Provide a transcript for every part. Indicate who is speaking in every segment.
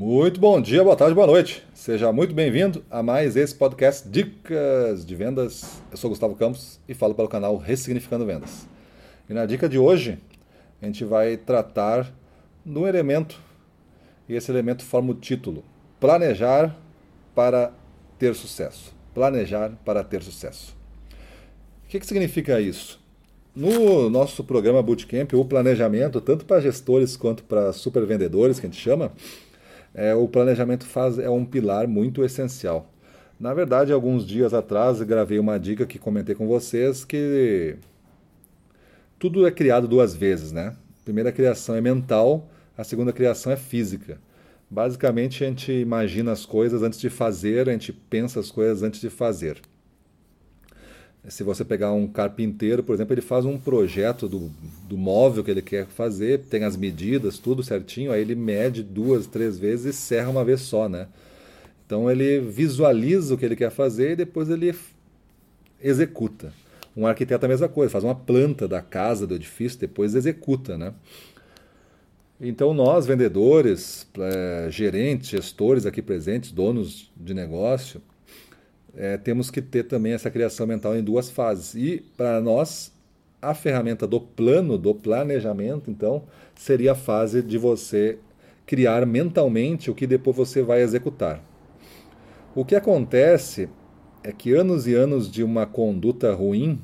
Speaker 1: Muito bom dia, boa tarde, boa noite. Seja muito bem-vindo a mais esse podcast Dicas de Vendas. Eu sou Gustavo Campos e falo pelo canal Ressignificando Vendas. E na dica de hoje, a gente vai tratar de um elemento, e esse elemento forma o título: Planejar para ter sucesso. Planejar para ter sucesso. O que, que significa isso? No nosso programa Bootcamp, o planejamento, tanto para gestores quanto para supervendedores, que a gente chama, é, o planejamento faz, é um pilar muito essencial. Na verdade, alguns dias atrás, gravei uma dica que comentei com vocês que tudo é criado duas vezes, né? A primeira criação é mental, a segunda criação é física. Basicamente, a gente imagina as coisas antes de fazer, a gente pensa as coisas antes de fazer. Se você pegar um carpinteiro, por exemplo, ele faz um projeto do, do móvel que ele quer fazer, tem as medidas, tudo certinho, aí ele mede duas, três vezes e serra uma vez só, né? Então ele visualiza o que ele quer fazer e depois ele executa. Um arquiteto é a mesma coisa, faz uma planta da casa, do edifício, depois executa, né? Então nós, vendedores, é, gerentes, gestores aqui presentes, donos de negócio, é, temos que ter também essa criação mental em duas fases. E para nós, a ferramenta do plano, do planejamento, então, seria a fase de você criar mentalmente o que depois você vai executar. O que acontece é que anos e anos de uma conduta ruim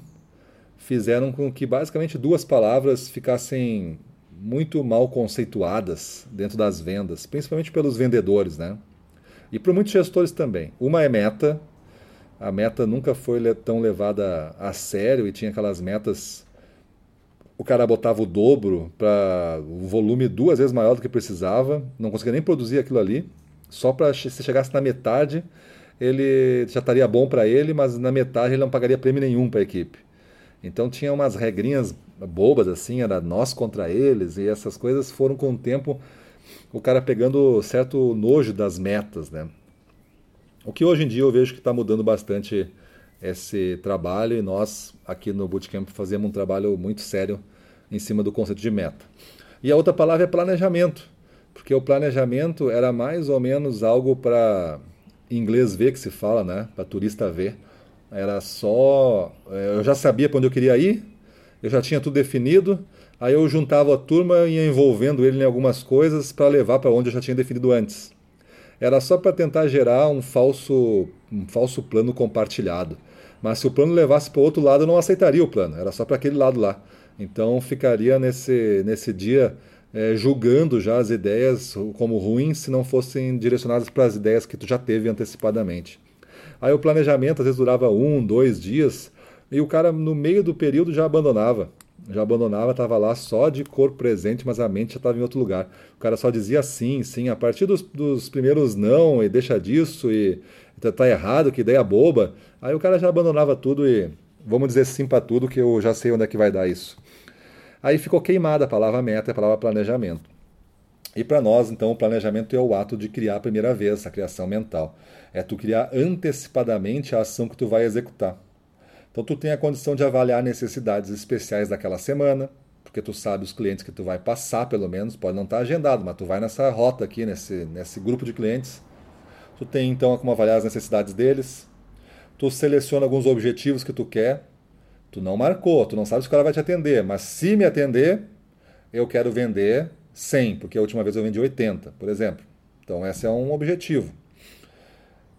Speaker 1: fizeram com que basicamente duas palavras ficassem muito mal conceituadas dentro das vendas, principalmente pelos vendedores, né? E por muitos gestores também. Uma é meta, a meta nunca foi tão levada a sério e tinha aquelas metas. O cara botava o dobro para o volume duas vezes maior do que precisava, não conseguia nem produzir aquilo ali, só para se chegasse na metade ele já estaria bom para ele, mas na metade ele não pagaria prêmio nenhum para a equipe. Então tinha umas regrinhas bobas assim, era nós contra eles, e essas coisas foram com o tempo o cara pegando certo nojo das metas, né? O que hoje em dia eu vejo que está mudando bastante esse trabalho e nós aqui no Bootcamp fazemos um trabalho muito sério em cima do conceito de meta. E a outra palavra é planejamento, porque o planejamento era mais ou menos algo para inglês ver que se fala, né? Para turista ver. Era só. É, eu já sabia para onde eu queria ir, eu já tinha tudo definido, aí eu juntava a turma e ia envolvendo ele em algumas coisas para levar para onde eu já tinha definido antes era só para tentar gerar um falso, um falso plano compartilhado. Mas se o plano levasse para o outro lado, eu não aceitaria o plano, era só para aquele lado lá. Então ficaria nesse, nesse dia é, julgando já as ideias como ruins se não fossem direcionadas para as ideias que tu já teve antecipadamente. Aí o planejamento às vezes durava um, dois dias e o cara no meio do período já abandonava já abandonava, estava lá só de corpo presente, mas a mente já estava em outro lugar. O cara só dizia sim, sim. A partir dos, dos primeiros não, e deixa disso, e tá, tá, errado, que ideia boba. Aí o cara já abandonava tudo e vamos dizer sim para tudo, que eu já sei onde é que vai dar isso. Aí ficou queimada a palavra meta e a palavra planejamento. E para nós, então, o planejamento é o ato de criar a primeira vez, a criação mental. É tu criar antecipadamente a ação que tu vai executar. Então tu tem a condição de avaliar necessidades especiais daquela semana, porque tu sabe os clientes que tu vai passar, pelo menos, pode não estar agendado, mas tu vai nessa rota aqui, nesse, nesse grupo de clientes. Tu tem então como avaliar as necessidades deles. Tu seleciona alguns objetivos que tu quer. Tu não marcou, tu não sabe se o cara vai te atender, mas se me atender, eu quero vender 100, porque a última vez eu vendi 80, por exemplo. Então esse é um objetivo.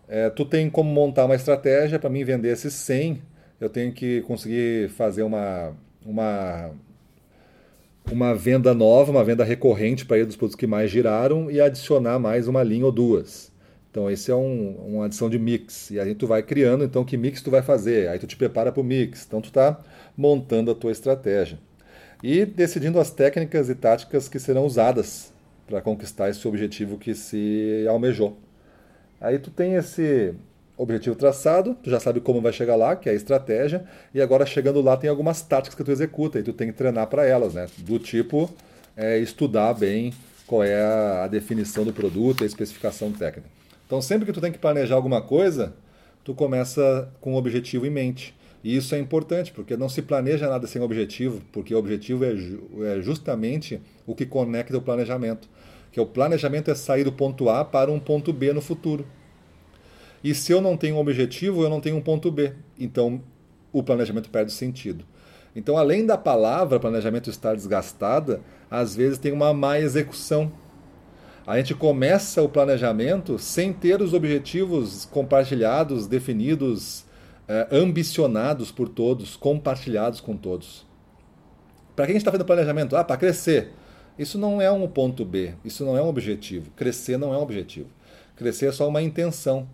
Speaker 1: É, tu tem como montar uma estratégia para mim vender esses 100 eu tenho que conseguir fazer uma, uma, uma venda nova, uma venda recorrente para dos produtos que mais giraram e adicionar mais uma linha ou duas. Então esse é um, uma adição de mix. E aí tu vai criando, então que mix tu vai fazer. Aí tu te prepara para o mix. Então tu está montando a tua estratégia. E decidindo as técnicas e táticas que serão usadas para conquistar esse objetivo que se almejou. Aí tu tem esse, objetivo traçado, tu já sabe como vai chegar lá, que é a estratégia, e agora chegando lá tem algumas táticas que tu executa e tu tem que treinar para elas, né? Do tipo é, estudar bem qual é a, definição do produto, a especificação técnica. Então sempre que tu tem que planejar alguma coisa, tu começa com um objetivo em mente. E isso é importante, porque não se planeja nada sem objetivo, porque o objetivo é, é justamente o que conecta o planejamento. que o planejamento é sair do ponto A para um ponto B no futuro. E se eu não tenho um objetivo, eu não tenho um ponto B. Então o planejamento perde sentido. Então, além da palavra planejamento estar desgastada, às vezes tem uma má execução. A gente começa o planejamento sem ter os objetivos compartilhados, definidos, eh, ambicionados por todos, compartilhados com todos. Para quem está fazendo planejamento? Ah, para crescer. Isso não é um ponto B, isso não é um objetivo. Crescer não é um objetivo. Crescer é só uma intenção.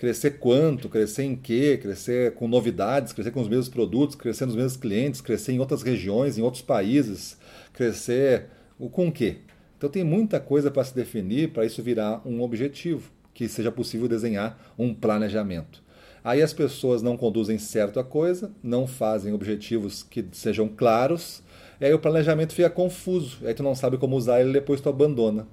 Speaker 1: Crescer quanto, crescer em quê, crescer com novidades, crescer com os mesmos produtos, crescer nos mesmos clientes, crescer em outras regiões, em outros países, crescer com o quê? Então tem muita coisa para se definir para isso virar um objetivo, que seja possível desenhar um planejamento. Aí as pessoas não conduzem certo a coisa, não fazem objetivos que sejam claros, e aí o planejamento fica confuso, aí tu não sabe como usar ele depois tu abandona.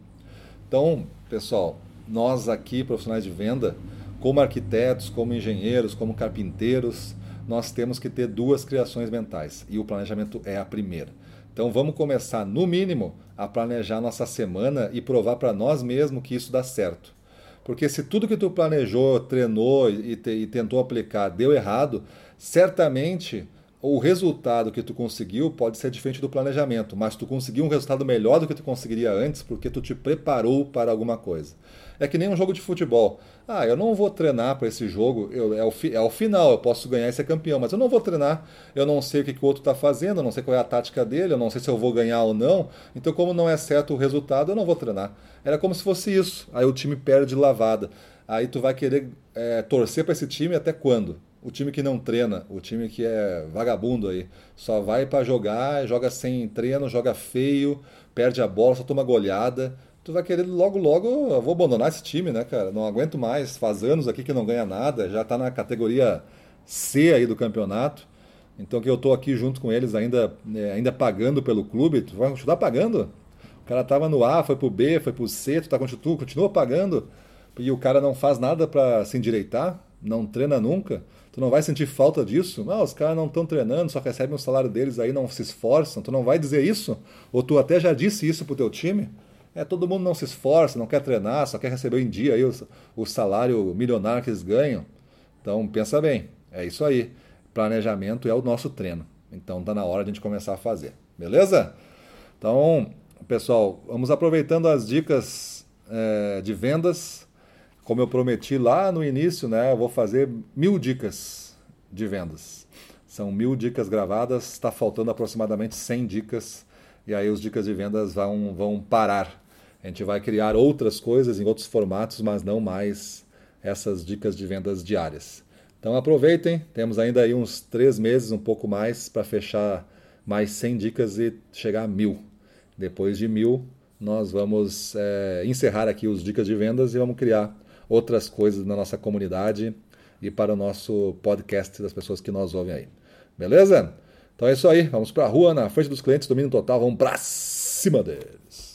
Speaker 1: Então, pessoal, nós aqui, profissionais de venda, como arquitetos, como engenheiros, como carpinteiros, nós temos que ter duas criações mentais e o planejamento é a primeira. Então vamos começar, no mínimo, a planejar nossa semana e provar para nós mesmos que isso dá certo. Porque se tudo que tu planejou, treinou e, te, e tentou aplicar deu errado, certamente o resultado que tu conseguiu pode ser diferente do planejamento, mas tu conseguiu um resultado melhor do que tu conseguiria antes porque tu te preparou para alguma coisa. É que nem um jogo de futebol. Ah, eu não vou treinar para esse jogo, eu, é, o, é o final, eu posso ganhar e ser campeão, mas eu não vou treinar, eu não sei o que, que o outro está fazendo, eu não sei qual é a tática dele, eu não sei se eu vou ganhar ou não, então como não é certo o resultado, eu não vou treinar. Era como se fosse isso, aí o time perde lavada. Aí tu vai querer é, torcer para esse time até quando? O time que não treina, o time que é vagabundo aí, só vai para jogar, joga sem treino, joga feio, perde a bola, só toma goleada. Tu vai querer logo, logo, eu vou abandonar esse time, né, cara? Não aguento mais, faz anos aqui que não ganha nada, já tá na categoria C aí do campeonato. Então que eu tô aqui junto com eles ainda, é, ainda pagando pelo clube, tu vai continuar pagando? O cara tava no A, foi pro B, foi pro C, tu, tá, tu continua pagando e o cara não faz nada para se endireitar, não treina nunca. Tu não vai sentir falta disso? Não, os caras não estão treinando, só recebem o salário deles aí, não se esforçam. Tu não vai dizer isso? Ou tu até já disse isso pro teu time? É, todo mundo não se esforça, não quer treinar, só quer receber em dia aí o, o salário milionário que eles ganham. Então, pensa bem, é isso aí. Planejamento é o nosso treino. Então, tá na hora de a gente começar a fazer. Beleza? Então, pessoal, vamos aproveitando as dicas é, de vendas como eu prometi lá no início, né, eu vou fazer mil dicas de vendas. São mil dicas gravadas, está faltando aproximadamente 100 dicas, e aí os dicas de vendas vão, vão parar. A gente vai criar outras coisas em outros formatos, mas não mais essas dicas de vendas diárias. Então aproveitem, temos ainda aí uns três meses, um pouco mais, para fechar mais 100 dicas e chegar a mil. Depois de mil, nós vamos é, encerrar aqui os dicas de vendas e vamos criar outras coisas na nossa comunidade e para o nosso podcast das pessoas que nós ouvem aí. Beleza? Então é isso aí. Vamos para a rua, na frente dos clientes, domínio total. Vamos para cima deles.